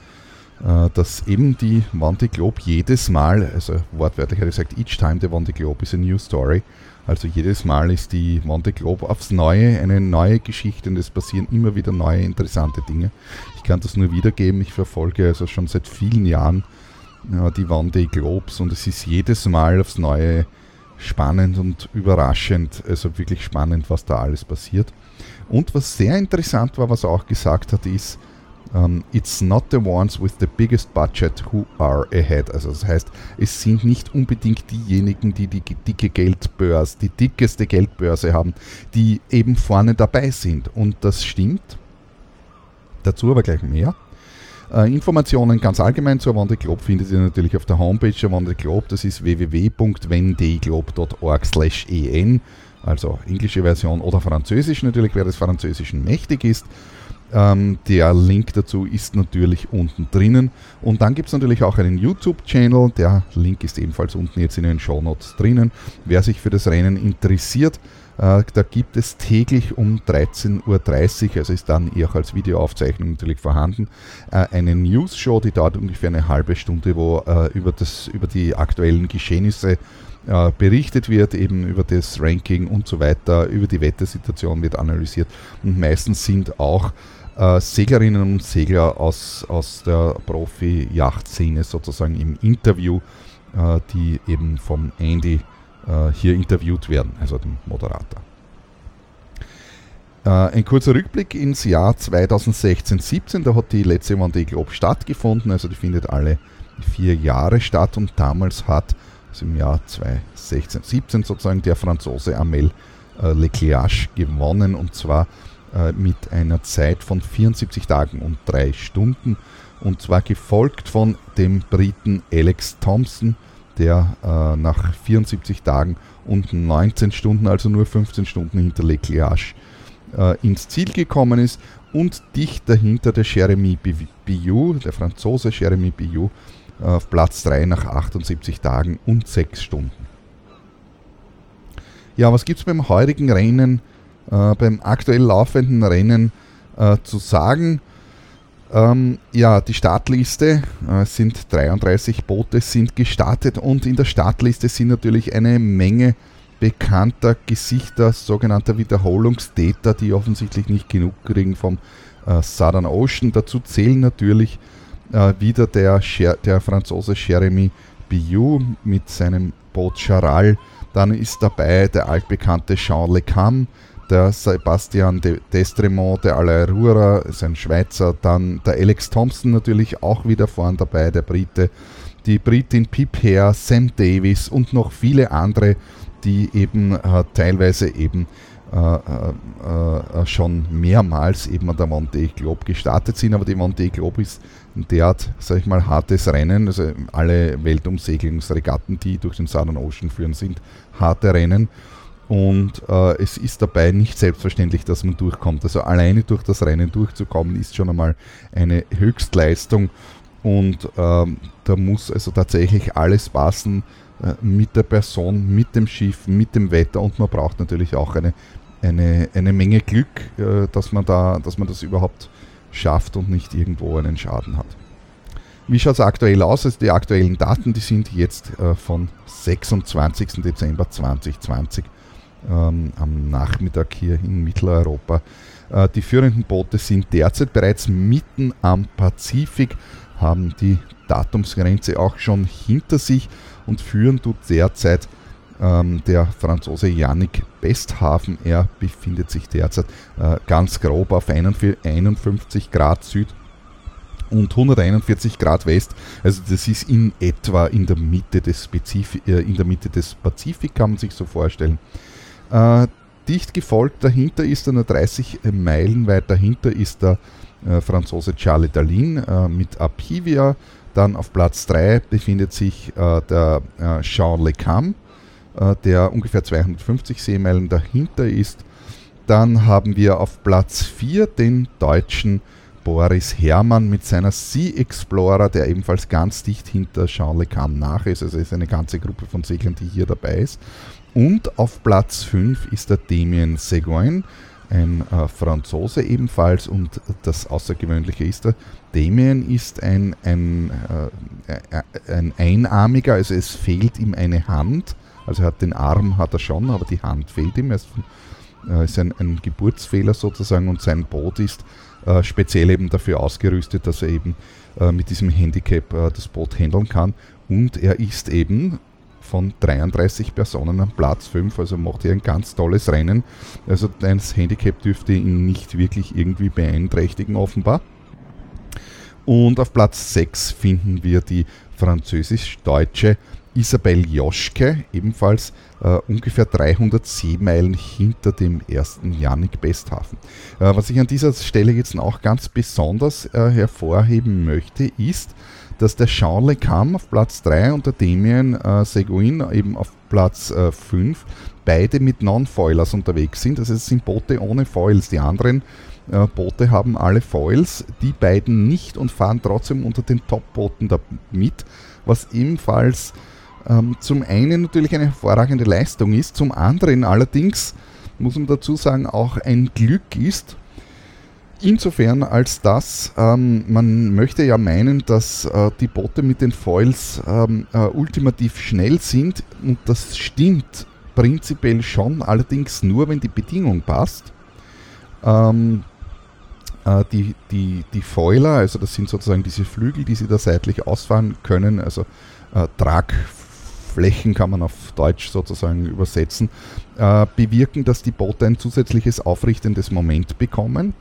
äh, dass eben die Vendée Globe jedes Mal, also wortwörtlich hat er gesagt, each time the Vendée Globe is a new story, also jedes Mal ist die Vendée Globe aufs Neue eine neue Geschichte und es passieren immer wieder neue interessante Dinge. Ich kann das nur wiedergeben, ich verfolge also schon seit vielen Jahren ja, die Vendée Globes und es ist jedes Mal aufs Neue spannend und überraschend, also wirklich spannend, was da alles passiert. Und was sehr interessant war, was er auch gesagt hat, ist, um, ähm, it's not the ones with the biggest budget who are ahead. Also das heißt, es sind nicht unbedingt diejenigen, die die dicke Geldbörse, die dickeste Geldbörse haben, die eben vorne dabei sind. Und das stimmt. Dazu aber gleich mehr. Äh, Informationen ganz allgemein zur Wande Globe findet ihr natürlich auf der Homepage der Wande Globe. Das ist www.wendeglobe.org en, also englische Version oder französisch natürlich, wer des Französischen mächtig ist. Ähm, der Link dazu ist natürlich unten drinnen. Und dann gibt es natürlich auch einen YouTube-Channel. Der Link ist ebenfalls unten jetzt in den Show Notes drinnen. Wer sich für das Rennen interessiert, da gibt es täglich um 13.30 Uhr, also ist dann eher als Videoaufzeichnung natürlich vorhanden, äh, eine News-Show, die dauert ungefähr eine halbe Stunde, wo äh, über, das, über die aktuellen Geschehnisse berichtet wird, eben über das Ranking und so weiter, über die Wettersituation wird analysiert und meistens sind auch Seglerinnen und Segler aus, aus der Profi-Yacht-Szene sozusagen im Interview, die eben vom Andy äh, hier interviewt werden, also dem Moderator. Äh, ein kurzer Rückblick ins Jahr 2016-17, da hat die letzte Vendée Globe stattgefunden, also die findet alle vier Jahre statt. Und damals hat, also im Jahr 2016-17 sozusagen, der Franzose Amel äh, Leclerc gewonnen. Und zwar äh, mit einer Zeit von 74 Tagen und 3 Stunden. Und zwar gefolgt von dem Briten Alex Thompson der äh, nach 74 Tagen und 19 Stunden, also nur 15 Stunden hinter Leclerc, äh, ins Ziel gekommen ist und dicht dahinter der Jeremy Biou, der Franzose Jeremy Biou, äh, auf Platz 3 nach 78 Tagen und 6 Stunden. Ja, was gibt es beim heurigen Rennen, äh, beim aktuell laufenden Rennen äh, zu sagen? Ähm, ja, die Startliste äh, sind 33 Boote sind gestartet und in der Startliste sind natürlich eine Menge bekannter Gesichter, sogenannter Wiederholungstäter, die offensichtlich nicht genug kriegen vom äh, Southern Ocean. Dazu zählen natürlich äh, wieder der, der Franzose Jeremy Biou mit seinem Boot Charal. Dann ist dabei der altbekannte Jean Le Cam, der Sebastian de Destremont, der Alain Rura, ist ein Schweizer, dann der Alex Thompson natürlich auch wieder vorn dabei, der Brite, die Britin Pip Hare, Sam Davis und noch viele andere, die eben äh, teilweise eben äh, äh, äh schon mehrmals eben an der Monte Globe gestartet sind, aber die Monte Globe ist ein derart, sag ich mal, hartes Rennen, also alle Weltumsegelungsregatten, die durch den Southern Ocean führen, sind harte Rennen und äh, es ist dabei nicht selbstverständlich, dass man durchkommt. Also alleine durch das Rennen durchzukommen, ist schon einmal eine Höchstleistung. Und ähm, da muss also tatsächlich alles passen äh, mit der Person, mit dem Schiff, mit dem Wetter und man braucht natürlich auch eine, eine, eine Menge Glück, äh, dass, man da, dass man das überhaupt schafft und nicht irgendwo einen Schaden hat. Wie schaut es aktuell aus? Also die aktuellen Daten, die sind jetzt äh, von 26. Dezember 2020 ähm, am Nachmittag hier in Mitteleuropa. Äh, die führenden Boote sind derzeit bereits mitten am Pazifik, haben die Datumsgrenze auch schon hinter sich und führen dort derzeit ähm, der Franzose Yannick Besthafen. Er befindet sich derzeit äh, ganz grob auf 51 Grad Süd und 141 Grad West. Also das ist in etwa in der Mitte des, Spezif äh, in der Mitte des Pazifik, kann man sich so vorstellen. Äh, dicht gefolgt dahinter ist er nur 30 Meilen weit dahinter ist der äh, Franzose Charles Dalin äh, mit Apivia. Dann auf Platz 3 befindet sich äh, der äh, Jean Le Cam, äh, der ungefähr 250 Seemeilen dahinter ist. Dann haben wir auf Platz 4 den deutschen Boris Herrmann mit seiner Sea Explorer, der ebenfalls ganz dicht hinter Jean Le Cam nach ist. Also es ist eine ganze Gruppe von Seglern, die hier dabei ist. Und auf Platz 5 ist der Damien Seguin, ein äh, Franzose ebenfalls. Und das Außergewöhnliche ist, der Damien ist ein, ein, äh, ein Einarmiger, also es fehlt ihm eine Hand. Also er hat den Arm hat er schon, aber die Hand fehlt ihm. Er ist, äh, ist ein, ein, Geburtsfehler sozusagen und sein Boot ist äh, speziell eben dafür ausgerüstet, dass er eben äh, mit diesem Handicap äh, das Boot handeln kann. Und er ist eben von 33 Personen am Platz 5, also macht er ein ganz tolles Rennen. Also das Handicap dürfte ihn nicht wirklich irgendwie beeinträchtigen, offenbar. Und auf Platz 6 finden wir die französisch-deutsche Isabel Joschke, ebenfalls äh, ungefähr 300 Seemeilen hinter dem ersten Yannick Besthafen. Äh, was ich an dieser Stelle jetzt auch ganz besonders äh, hervorheben möchte, ist, dass der Le Cam auf Platz 3 und der Damien äh, Seguin eben auf Platz äh, 5 beide mit Non-Foilers unterwegs sind. Also es sind Boote ohne Foils. Die anderen äh, Boote haben alle Foils, die beiden nicht und fahren trotzdem unter den Top-Booten mit, was ebenfalls ähm, zum einen natürlich eine hervorragende Leistung ist, zum anderen allerdings muss man dazu sagen, auch ein Glück ist. Insofern als dass ähm, man möchte ja meinen, dass äh, die Boote mit den Foils ähm, äh, ultimativ schnell sind und das stimmt prinzipiell schon, allerdings nur, wenn die Bedingung passt. Ähm, äh, die, die, die Foiler, also das sind sozusagen diese Flügel, die sie da seitlich ausfahren können, also äh, Tragflächen kann man auf Deutsch sozusagen übersetzen, äh, bewirken, dass die Boote ein zusätzliches aufrichtendes Moment bekommen,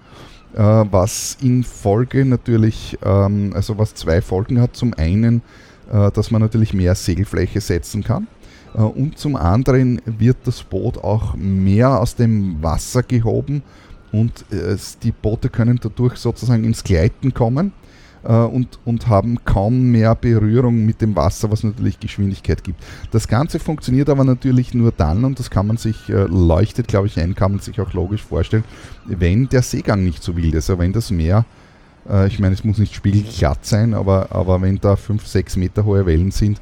äh, was in Folge natürlich, ähm, also was zwei Folgen hat. Zum einen, äh, dass man natürlich mehr Segelfläche setzen kann. Äh, und zum anderen wird das Boot auch mehr aus dem Wasser gehoben und äh, die Boote können dadurch sozusagen ins Gleiten kommen und, und haben kaum mehr Berührung mit dem Wasser, was natürlich Geschwindigkeit gibt. Das Ganze funktioniert aber natürlich nur dann, und das kann man sich, äh, leuchtet glaube ich ein, kann man sich auch logisch vorstellen, wenn der Seegang nicht so wild ist, also wenn das Meer ich meine, es muss nicht spiegelglatt sein, aber, aber wenn da 5, 6 Meter hohe Wellen sind,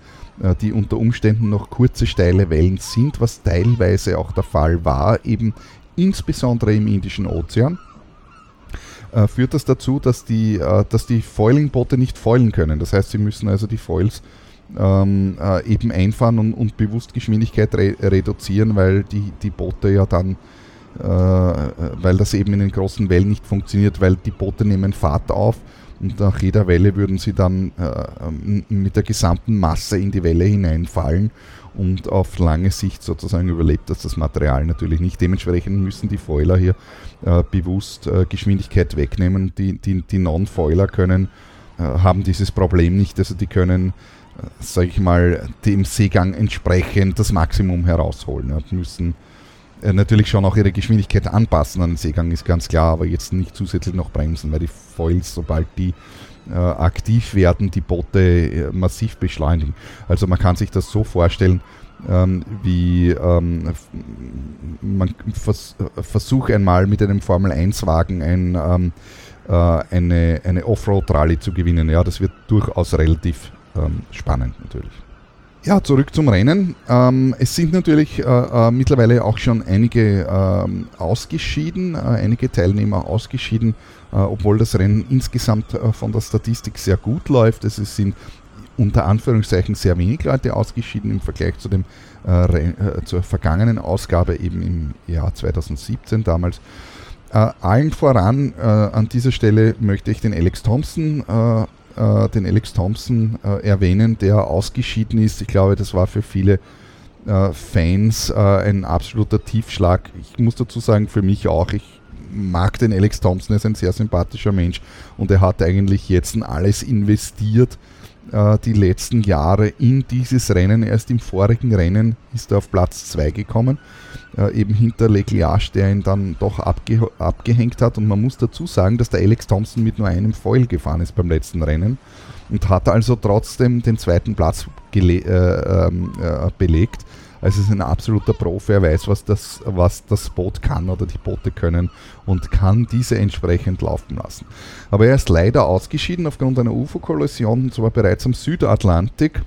die unter Umständen noch kurze, steile Wellen sind, was teilweise auch der Fall war, eben insbesondere im Indischen Ozean, äh, führt das dazu, dass die, äh, dass die Foiling-Boote nicht foilen können. Das heißt, sie müssen also die Foils ähm, äh, eben einfahren und, und bewusst Geschwindigkeit re reduzieren, weil die, die Boote ja dann, äh, weil das eben in den großen Wellen nicht funktioniert, weil die Boote nehmen Fahrt auf und nach jeder Welle würden sie dann äh, mit der gesamten Masse in die Welle hineinfallen und auf lange Sicht sozusagen überlebt das das Material natürlich nicht. Dementsprechend müssen die Foiler hier äh, bewusst äh, Geschwindigkeit wegnehmen. Die, die, die Non-Foiler können, haben dieses Problem nicht, also die können, sage ich mal, dem Seegang entsprechend das Maximum herausholen. Ja, müssen natürlich schon auch ihre Geschwindigkeit anpassen an den Seegang, ist ganz klar, aber jetzt nicht zusätzlich noch bremsen, weil die Foils, sobald die äh, aktiv werden, die Boote äh, massiv beschleunigen. Also man kann sich das so vorstellen, ähm, wie ähm, man vers versucht einmal mit einem Formel 1 Wagen ein, ähm, äh, eine, eine Offroad-Rallye zu gewinnen. Ja, das wird durchaus relativ ähm, spannend natürlich. Ja, zurück zum Rennen. Ähm, es sind natürlich äh, äh, mittlerweile auch schon einige ähm, ausgeschieden, äh, einige Teilnehmer ausgeschieden, äh, obwohl das Rennen insgesamt äh, von der Statistik sehr gut läuft. Es sind unter Anführungszeichen sehr wenig Leute ausgeschieden im Vergleich zu dem, äh, zur vergangenen Ausgabe eben im Jahr 2017 damals. allen voran an dieser Stelle möchte ich den Alex Thompson äh, den Alex Thompson äh, erwähnen, der ausgeschieden ist. Ich glaube, das war für viele äh, Fans äh, ein absoluter Tiefschlag. Ich muss dazu sagen, für mich auch. Ich mag den Alex Thompson, er ist ein sehr sympathischer Mensch und er hat eigentlich jetzt alles investiert, äh, die letzten Jahre in dieses Rennen. Erst im vorigen Rennen ist er auf Platz 2 gekommen, äh, eben hinter Leclerc, der ihn dann doch abge abgehängt hat. Und man muss dazu sagen, dass der Alex Thompson mit nur einem Foil gefahren ist beim letzten Rennen und hat also trotzdem den zweiten Platz äh, ähm, äh, belegt. Also ist ein absoluter Profi, er weiß, was das, was das Boot kann oder die Boote können und kann diese entsprechend laufen lassen. Aber er ist leider ausgeschieden aufgrund einer UFO-Kollision, und zwar bereits am Südatlantik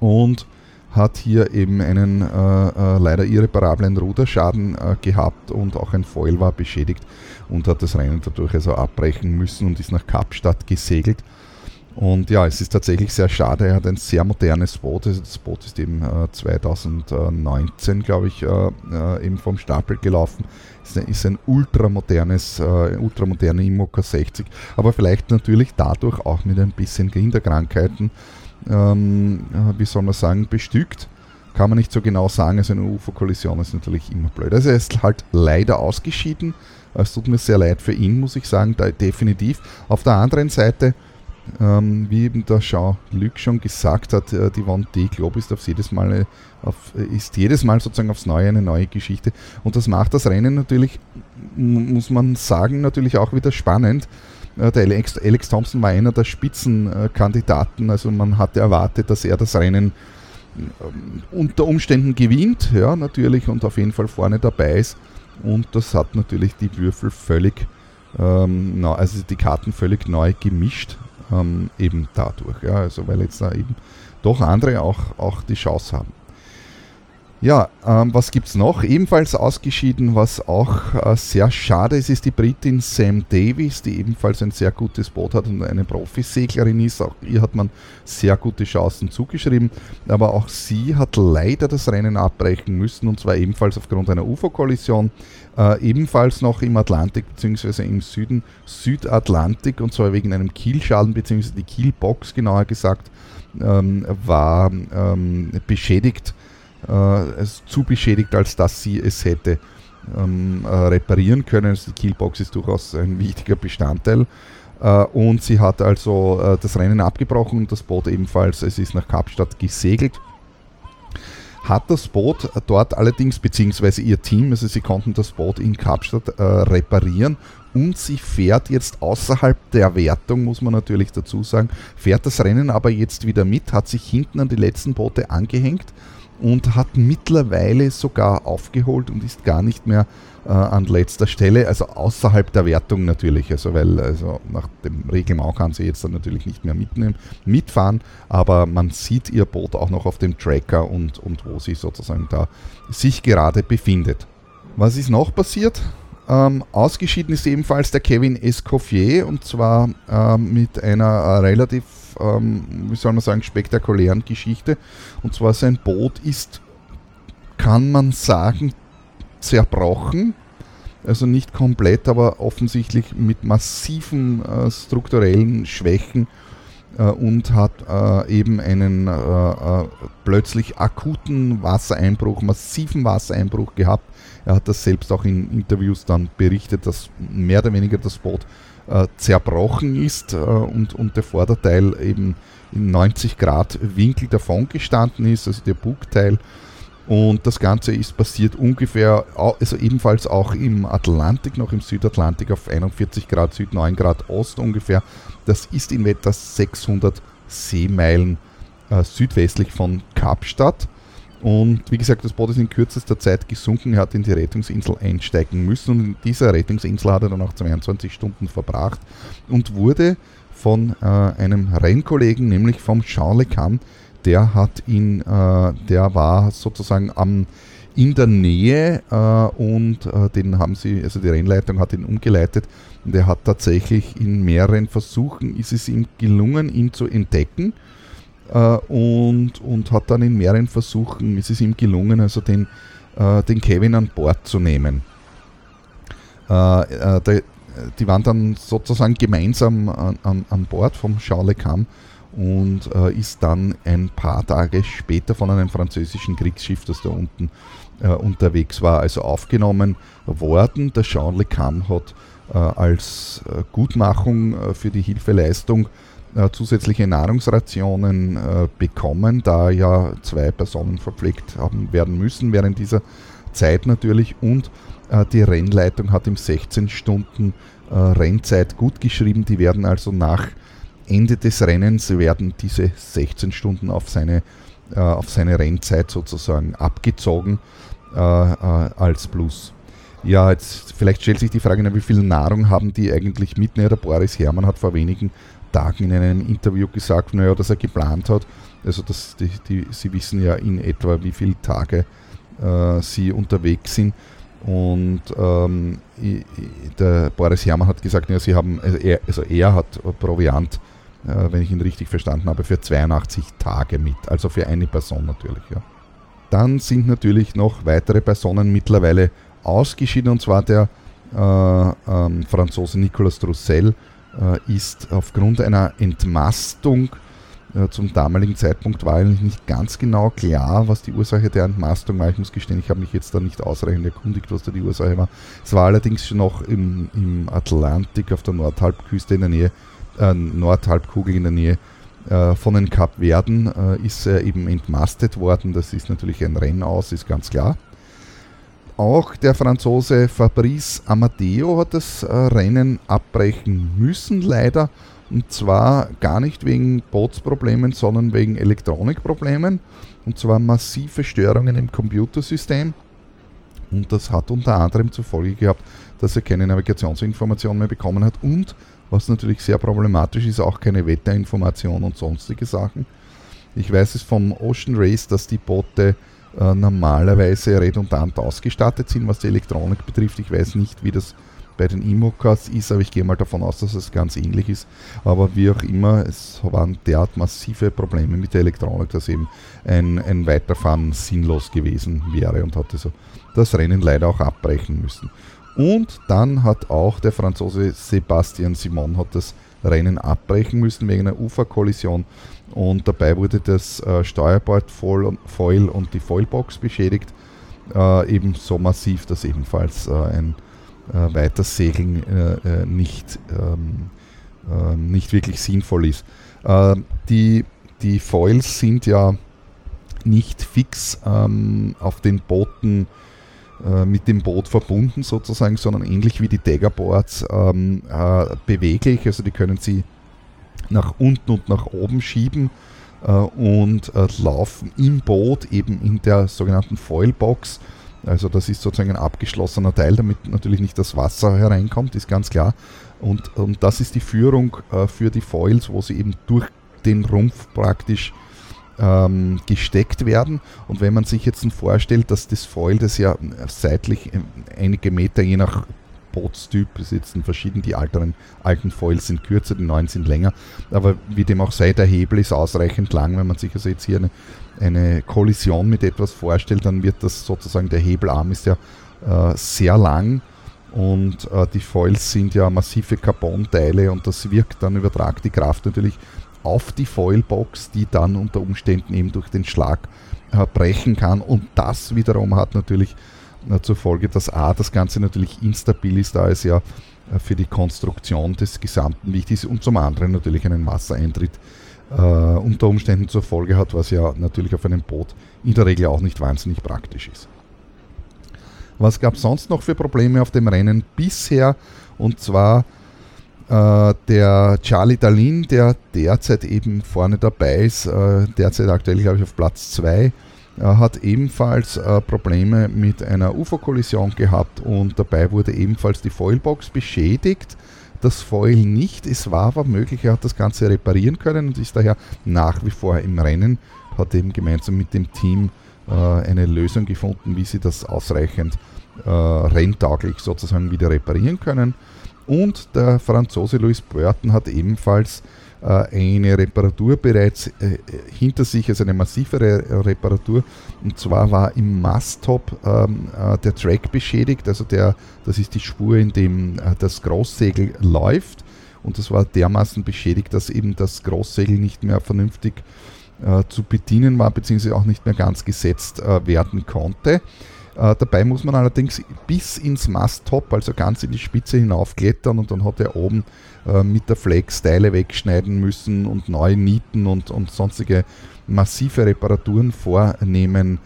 und hat hier eben einen äh, äh, leider irreparablen Ruderschaden äh, gehabt und auch ein Foil war beschädigt und hat das Rennen dadurch also abbrechen müssen und ist nach Kapstadt gesegelt. Und ja, es ist tatsächlich sehr schade. Er hat ein sehr modernes Boot. Das Boot ist eben äh, 2019, glaube ich, äh, äh, eben vom Stapel gelaufen. Es ist ein ultramodernes, äh, ultramoderne Imoca 60, aber vielleicht natürlich dadurch auch mit ein bisschen Kinderkrankheiten, ähm, wie soll man sagen, bestückt. Kann man nicht so genau sagen. Also eine UFO-Kollision ist natürlich immer blöd. Also er ist halt leider ausgeschieden. Es tut mir sehr leid für ihn, muss ich sagen, definitiv. Auf der anderen Seite ähm, wie eben der Jean-Luc schon gesagt hat, äh, die Vendée Globe ist, jedes Mal, äh, äh, ist jedes Mal sozusagen aufs Neue eine neue Geschichte. Und das macht das Rennen natürlich, muss man sagen, natürlich auch wieder spannend. Äh, der Alex, Alex, Thompson war einer der Spitzenkandidaten, also man hatte erwartet, dass er das Rennen ähm, unter Umständen gewinnt, ja, natürlich, und auf jeden Fall vorne dabei ist. Und das hat natürlich die Würfel völlig, ähm, also die Karten völlig neu gemischt ähm, eben dadurch. Ja, also weil jetzt da eben doch andere auch, auch die Chance haben. Ja, ähm, was gibt es noch? Ebenfalls ausgeschieden, was auch äh, sehr schade ist, ist die Britin Sam Davis, die ebenfalls ein sehr gutes Boot hat und eine Profiseglerin ist. Auch ihr hat man sehr gute Chancen zugeschrieben, aber auch sie hat leider das Rennen abbrechen müssen und zwar ebenfalls aufgrund einer UFO-Kollision, äh, ebenfalls noch im Atlantik bzw. im Süden Südatlantik und zwar wegen einem Kielschaden bzw. die Kielbox genauer gesagt ähm, war ähm, beschädigt äh, zu beschädigt, als dass sie es hätte ähm, äh, reparieren können. Also die Kielbox ist durchaus ein wichtiger Bestandteil. Äh, und sie hat also äh, das Rennen abgebrochen und das Boot ebenfalls, es ist nach Kapstadt gesegelt. Hat das Boot dort allerdings, beziehungsweise ihr Team, also sie konnten das Boot in Kapstadt äh, reparieren und sie fährt jetzt außerhalb der Wertung, muss man natürlich dazu sagen, fährt das Rennen aber jetzt wieder mit, hat sich hinten an die letzten Boote angehängt und hat mittlerweile sogar aufgeholt und ist gar nicht mehr äh, an letzter Stelle, also außerhalb der Wertung natürlich, also weil also nach dem Reglement kann sie jetzt dann natürlich nicht mehr mitnehmen, mitfahren, aber man sieht ihr Boot auch noch auf dem Tracker und, und wo sie sozusagen da sich gerade befindet. Was ist noch passiert? Ähm, ausgeschieden ist ebenfalls der Kevin Escoffier und zwar ähm, mit einer äh, relativ ähm, wie soll man sagen, spektakulären Geschichte. Und zwar sein Boot ist, kann man sagen, zerbrochen. Also nicht komplett, aber offensichtlich mit massiven äh, strukturellen Schwächen und hat äh, eben einen äh, äh, plötzlich akuten Wassereinbruch, massiven Wassereinbruch gehabt. Er hat das selbst auch in Interviews dann berichtet, dass mehr oder weniger das Boot äh, zerbrochen ist äh, und, und der Vorderteil eben in 90 Grad Winkel davon gestanden ist, also der Bugteil. Und das Ganze ist passiert ungefähr, also ebenfalls auch im Atlantik, noch im Südatlantik auf 41 Grad Süd, 9 Grad Ost ungefähr. Das ist in etwa 600 Seemeilen äh, südwestlich von Kapstadt. Und wie gesagt, das Boot ist in kürzester Zeit gesunken. Hat in die Rettungsinsel einsteigen müssen. Und in dieser Rettungsinsel hat er dann auch 22 Stunden verbracht und wurde von äh, einem Rennkollegen, nämlich vom Le Cam, der hat ihn, äh, der war sozusagen am, in der Nähe äh, und äh, den haben sie, also die Rennleitung hat ihn umgeleitet und er hat tatsächlich in mehreren Versuchen ist es ihm gelungen, ihn zu entdecken äh, und, und hat dann in mehreren Versuchen, ist es ihm gelungen, also den, äh, den Kevin an Bord zu nehmen. Äh, der, die waren dann sozusagen gemeinsam an, an, an Bord vom Charles Cam und äh, ist dann ein paar Tage später von einem französischen Kriegsschiff, das da unten äh, unterwegs war, also aufgenommen worden. Der Jean Le Cam hat äh, als Gutmachung für die Hilfeleistung äh, zusätzliche Nahrungsrationen äh, bekommen, da ja zwei Personen verpflegt haben werden müssen während dieser Zeit natürlich und äh, die Rennleitung hat ihm 16 Stunden äh, Rennzeit gut geschrieben. Die werden also nach Ende des Rennens werden diese 16 Stunden auf seine, äh, auf seine Rennzeit sozusagen abgezogen äh, als Plus. Ja, jetzt vielleicht stellt sich die Frage, wie viel Nahrung haben die eigentlich mit? der Boris Herrmann hat vor wenigen Tagen in einem Interview gesagt, naja, dass er geplant hat. Also dass die, die, sie wissen ja in etwa, wie viele Tage äh, sie unterwegs sind. Und ähm, der Boris Herrmann hat gesagt, ja, sie haben, also er, also er hat Proviant, äh, wenn ich ihn richtig verstanden habe, für 82 Tage mit. Also für eine Person natürlich. Ja. Dann sind natürlich noch weitere Personen mittlerweile ausgeschieden, und zwar der äh, ähm, Franzose Nicolas Roussel äh, ist aufgrund einer Entmastung äh, zum damaligen Zeitpunkt war eigentlich nicht ganz genau klar, was die Ursache der Entmastung war. Ich muss gestehen, ich habe mich jetzt da nicht ausreichend erkundigt, was da die Ursache war. Es war allerdings schon noch im, im Atlantik auf der Nordhalbküste in der Nähe, äh, Nordhalbkugel in der Nähe äh, von den Kapverden äh, ist er eben entmastet worden. Das ist natürlich ein Rennaus, ist ganz klar. Auch der Franzose Fabrice Amadeo hat das äh, Rennen abbrechen müssen, leider. Und zwar gar nicht wegen Bootsproblemen, sondern wegen Elektronikproblemen. Und zwar massive Störungen im Computersystem. Und das hat unter anderem zur Folge gehabt, dass er keine Navigationsinformation mehr bekommen hat und, was natürlich sehr problematisch ist, auch keine Wetterinformation und sonstige Sachen. Ich weiß es vom Ocean Race, dass die Boote äh, normalerweise redundant ausgestattet sind, was die Elektronik betrifft. Ich weiß nicht, wie das bei den Immokas ist, aber ich gehe mal davon aus, dass es ganz ähnlich ist. Aber wie auch immer, es waren derart massive Probleme mit der Elektronik, dass eben ein, ein Weiterfahren sinnlos gewesen wäre und hatte so das Rennen leider auch abbrechen müssen. Und dann hat auch der Franzose Sebastian Simon hat das Rennen abbrechen müssen wegen einer Uferkollision und dabei wurde das äh, Steuerbord Foil und die Foilbox beschädigt, äh, eben so massiv, dass ebenfalls äh, ein äh, Weitersegeln äh, äh, nicht, ähm, ähm, nicht wirklich sinnvoll ist. die, die Foils sind ja nicht fix ähm, auf den Booten äh, mit dem Boot verbunden sozusagen, sondern ähnlich wie die Daggerboards ähm, äh, beweglich. Also die können sie nach unten und nach oben schieben äh, und äh, laufen im Boot eben in der sogenannten Foilbox. Also das ist sozusagen ein abgeschlossener Teil, damit natürlich nicht das Wasser hereinkommt, ist ganz klar. Und, und das ist die Führung äh, für die Foils, wo sie eben durch den Rumpf praktisch ähm, gesteckt werden. Und wenn man sich jetzt vorstellt, dass das Foil, das ja seitlich einige Meter je nach Bootstyp besitzen, verschieden, die alteren, alten Foils sind kürzer, die neuen sind länger, aber wie dem auch sei, der Hebel ist ausreichend lang. Wenn man sich also jetzt hier eine, eine Kollision mit etwas vorstellt, dann wird das sozusagen, der Hebelarm ist ja äh, sehr lang und äh, die Foils sind ja massive Carbon-Teile und das wirkt dann, übertragt die Kraft natürlich auf die Foilbox, die dann unter Umständen eben durch den Schlag äh, brechen kann. Und das wiederum hat natürlich äh, zur Folge, dass A, das Ganze natürlich instabil ist, da es ja äh, für die Konstruktion des Gesamten wichtig ist und zum anderen natürlich einen Wassereintritt äh, unter Umständen zur Folge hat, was ja natürlich auf einem Boot in der Regel auch nicht wahnsinnig praktisch ist. Was gab es sonst noch für Probleme auf dem Rennen bisher? Und zwar äh, der Charlie Dalin, der derzeit eben vorne dabei ist, äh, derzeit aktuell glaube ich auf Platz 2, äh, hat ebenfalls äh, Probleme mit einer UFO-Kollision gehabt und dabei wurde ebenfalls die Foilbox beschädigt. Das Foil nicht, es war aber möglich, er hat das Ganze reparieren können und ist daher nach wie vor im Rennen, hat eben gemeinsam mit dem Team äh, eine Lösung gefunden, wie sie das ausreichend renntauglich sozusagen wieder reparieren können. Und der Franzose Louis Burton hat ebenfalls äh, eine Reparatur bereits äh, hinter sich, also eine massivere Reparatur. Und zwar war im Masttop ähm, äh, der Track beschädigt, also der, das ist die Spur, in dem das Großsegel läuft. Und das war dermaßen beschädigt, dass eben das Großsegel nicht mehr vernünftig zu bedienen war, beziehungsweise auch nicht mehr ganz gesetzt werden konnte. Äh, dabei muss man allerdings bis ins Masttop, also ganz in die Spitze hinaufklettern und dann hat er oben äh, mit der Flex Teile wegschneiden müssen und neu nieten und, und sonstige massive Reparaturen vornehmen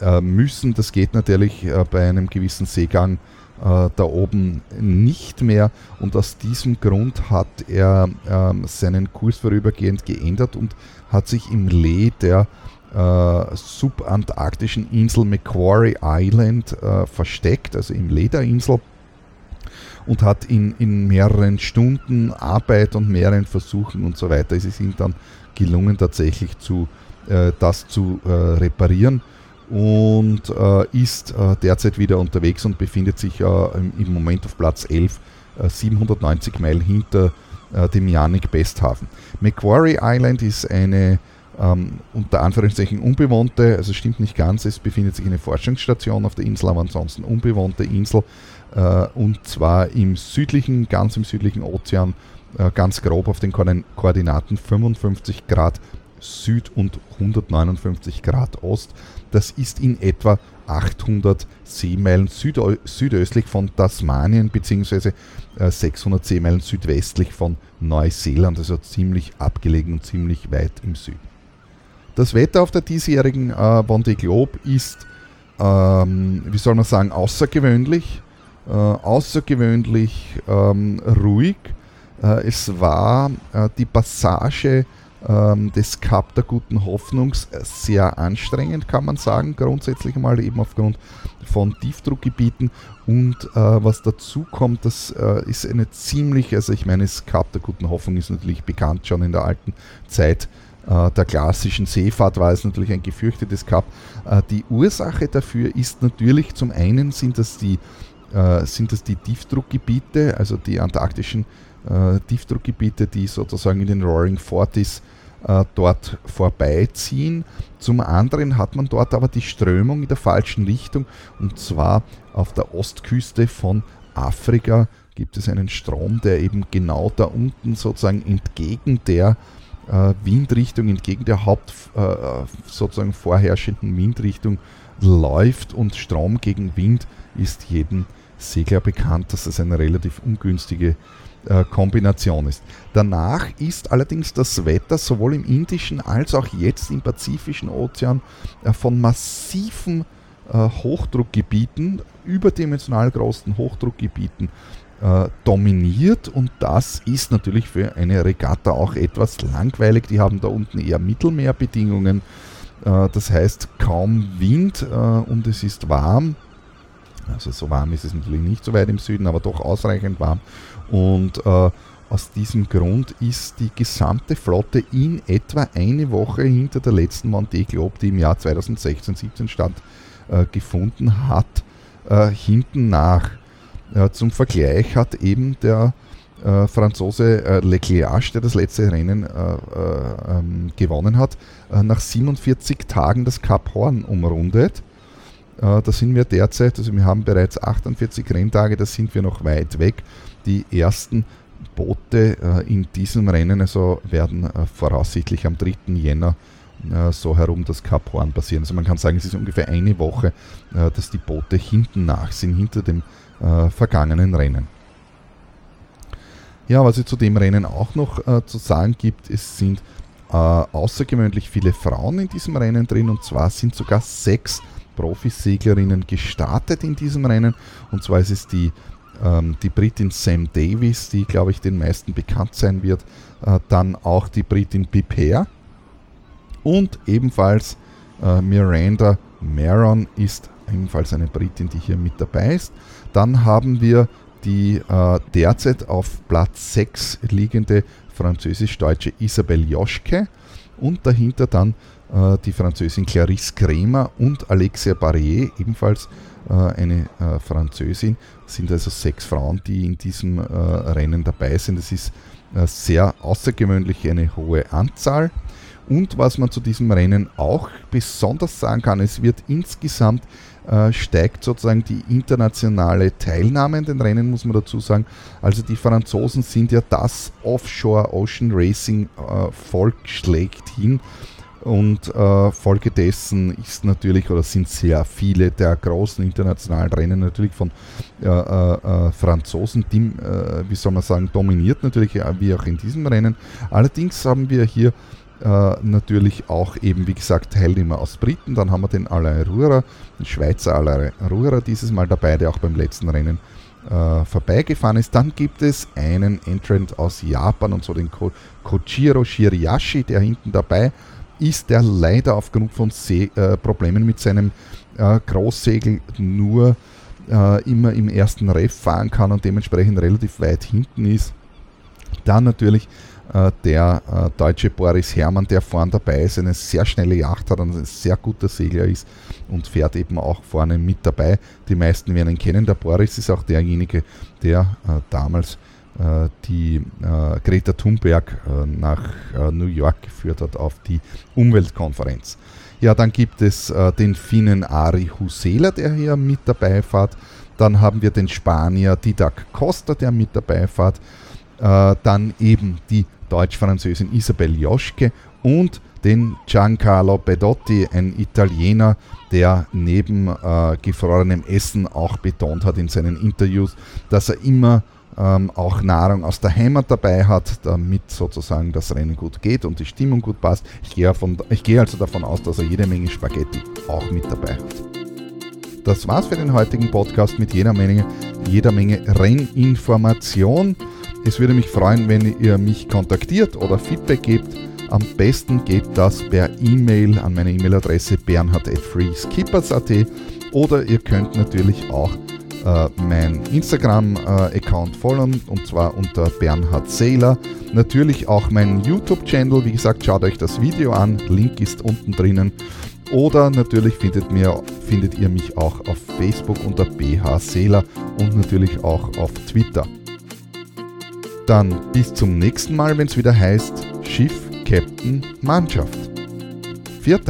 äh, müssen. Das geht natürlich äh, bei einem gewissen Seegang äh, da oben nicht mehr und aus diesem Grund hat er ähm, seinen Kurs vorübergehend geändert und hat sich im Lee der äh, subantarktischen Insel Macquarie Island äh, versteckt, also im Lederinsel, und hat in, in mehreren Stunden Arbeit und mehreren Versuchen und so weiter, ist es ihm dann gelungen, tatsächlich zu, äh, das zu äh, reparieren und äh, ist äh, derzeit wieder unterwegs und befindet sich im, im Moment auf Platz 11, 790 Meilen hinter dem Yannick Besthafen. Macquarie Island ist eine ähm, unter Anführungszeichen unbewohnte, also stimmt nicht ganz, es befindet sich eine Forschungsstation auf der Insel, aber ansonsten unbewohnte Insel äh, und zwar im südlichen, ganz im südlichen Ozean, äh, ganz grob auf den Koordinaten 55 Grad Süd und 159 Grad Ost. Das ist in etwa 800 Seemeilen südö südöstlich von Tasmanien bzw. 600 Seemeilen südwestlich von Neuseeland, also ziemlich abgelegen und ziemlich weit im Süden. Das Wetter auf der diesjährigen äh, Vendée Globe ist, ähm, wie soll man sagen, außergewöhnlich. Äh, außergewöhnlich ähm, ruhig. Äh, es war äh, die Passage ähm, des Kap der guten Hoffnungs sehr anstrengend, kann man sagen, grundsätzlich mal eben aufgrund von Tiefdruckgebieten. Und äh, was dazu kommt, das äh, ist eine ziemlich, also ich meine, das Kap der guten Hoffnung ist natürlich bekannt schon in der alten Zeit äh, der klassischen Seefahrt war es natürlich ein gefürchtetes Cup. Äh, die Ursache dafür ist natürlich zum einen sind das die, äh, sind das die Tiefdruckgebiete, also die antarktischen Tiefdruckgebiete, die sozusagen in den Roaring Forties dort vorbeiziehen. Zum anderen hat man dort aber die Strömung in der falschen Richtung und zwar auf der Ostküste von Afrika gibt es einen Strom, der eben genau da unten sozusagen entgegen der äh, Windrichtung entgegen der Haupt äh, sozusagen vorherrschenden Windrichtung läuft und Strom gegen Wind ist jedem Segler bekannt, dass es eine relativ ungünstige äh, Kombination ist. Danach ist allerdings das Wetter sowohl im Indischen als auch jetzt im Pazifischen Ozean äh, von massiven äh, Hochdruckgebieten, überdimensional großen Hochdruckgebieten äh, dominiert und das ist natürlich für eine Regatta auch etwas langweilig. Die haben da unten eher Mittelmeerbedingungen, äh, das heißt kaum Wind äh, und es ist warm. Also so warm ist es natürlich nicht so weit im Süden, aber doch ausreichend warm. Und äh, aus diesem Grund ist die gesamte Flotte in etwa eine Woche hinter der letzten Monte Globe, die im Jahr 2016-17 stattgefunden äh, hat, hinten nach. Ja, zum Vergleich hat eben der äh, Franzose äh, Leclerc, der das letzte Rennen äh, äh ähm, gewonnen hat, äh, nach 47 Tagen das Cap Horn umrundet. Äh, da sind wir derzeit, also wir haben bereits 48 Renntage, da sind wir noch weit weg. Die ersten Boote in diesem Rennen also werden voraussichtlich am 3. Jänner so herum das Cap Horn passieren. Also man kann sagen, es ist ungefähr eine Woche, dass die Boote hinten nach sind, hinter dem äh, vergangenen Rennen. Ja, was es zu dem Rennen auch noch äh, zu sagen gibt, es sind äh, außergewöhnlich viele Frauen in diesem Rennen drin und zwar sind sogar sechs Profiseglerinnen gestartet in diesem Rennen und zwar ist es die, ähm, die Britin Sam Davis, die glaube ich den meisten bekannt sein wird, äh, dann auch die Britin Piper und ebenfalls äh, Miranda Maron ist ebenfalls eine Britin, die hier mit dabei ist. Dann haben wir die äh, derzeit auf Platz 6 liegende französisch-deutsche Isabelle Joschke und dahinter dann äh, die Französin Clarisse Kremer und Alexia Barrier, ebenfalls äh, eine äh, Französin. Es sind also sechs Frauen, die in diesem äh, Rennen dabei sind. Das ist äh, sehr außergewöhnlich eine hohe Anzahl. Und was man zu diesem Rennen auch besonders sagen kann, es wird insgesamt äh, steigt sozusagen die internationale Teilnahme in den Rennen, muss man dazu sagen. Also die Franzosen sind ja das Offshore Ocean Racing äh, Volk schlechthin. Und äh, folgedessen ist natürlich oder sind sehr viele der großen internationalen Rennen natürlich von äh, äh, Franzosen, die, äh, wie soll man sagen, dominiert natürlich, wie auch in diesem Rennen. Allerdings haben wir hier äh, natürlich auch eben, wie gesagt, Teilnehmer aus Briten. Dann haben wir den Alain Ruhrer, den Schweizer Alain Ruhrer dieses Mal dabei, der auch beim letzten Rennen äh, vorbeigefahren ist. Dann gibt es einen Entrant aus Japan und so den Ko Kochiro Shiriashi, der hinten dabei ist, der leider aufgrund von Se äh, Problemen mit seinem äh, Großsegel nur äh, immer im ersten Ref fahren kann und dementsprechend relativ weit hinten ist. Dann natürlich der äh, deutsche Boris Herrmann, der vorne dabei ist, eine sehr schnelle Yacht hat und ein sehr guter Segler ist und fährt eben auch vorne mit dabei. Die meisten werden ihn kennen. Der Boris ist auch derjenige, der äh, damals die Greta Thunberg nach New York geführt hat auf die Umweltkonferenz. Ja, dann gibt es den Finnen Ari Husela, der hier mit dabei fährt. Dann haben wir den Spanier Didac Costa, der mit dabei fährt. dann eben die Deutsch-Französin Isabelle Joschke und den Giancarlo Bedotti, ein Italiener, der neben äh, gefrorenem Essen auch betont hat in seinen Interviews, dass er immer ähm, auch Nahrung aus der Heimat dabei hat, damit sozusagen das Rennen gut geht und die Stimmung gut passt. Ich gehe, von, ich gehe also davon aus, dass er jede Menge Spaghetti auch mit dabei hat. Das war's für den heutigen Podcast mit jeder Menge, jeder Menge Renninformation. Es würde mich freuen, wenn ihr mich kontaktiert oder Feedback gebt. Am besten geht das per E-Mail an meine E-Mail-Adresse bernhard.freeskippers.at oder ihr könnt natürlich auch äh, mein Instagram-Account folgen und zwar unter Bernhard Seeler. Natürlich auch meinen YouTube-Channel. Wie gesagt, schaut euch das Video an. Link ist unten drinnen. Oder natürlich findet, mir, findet ihr mich auch auf Facebook unter BH Seeler und natürlich auch auf Twitter. Dann bis zum nächsten Mal, wenn es wieder heißt Schiff, Captain, Mannschaft. Viert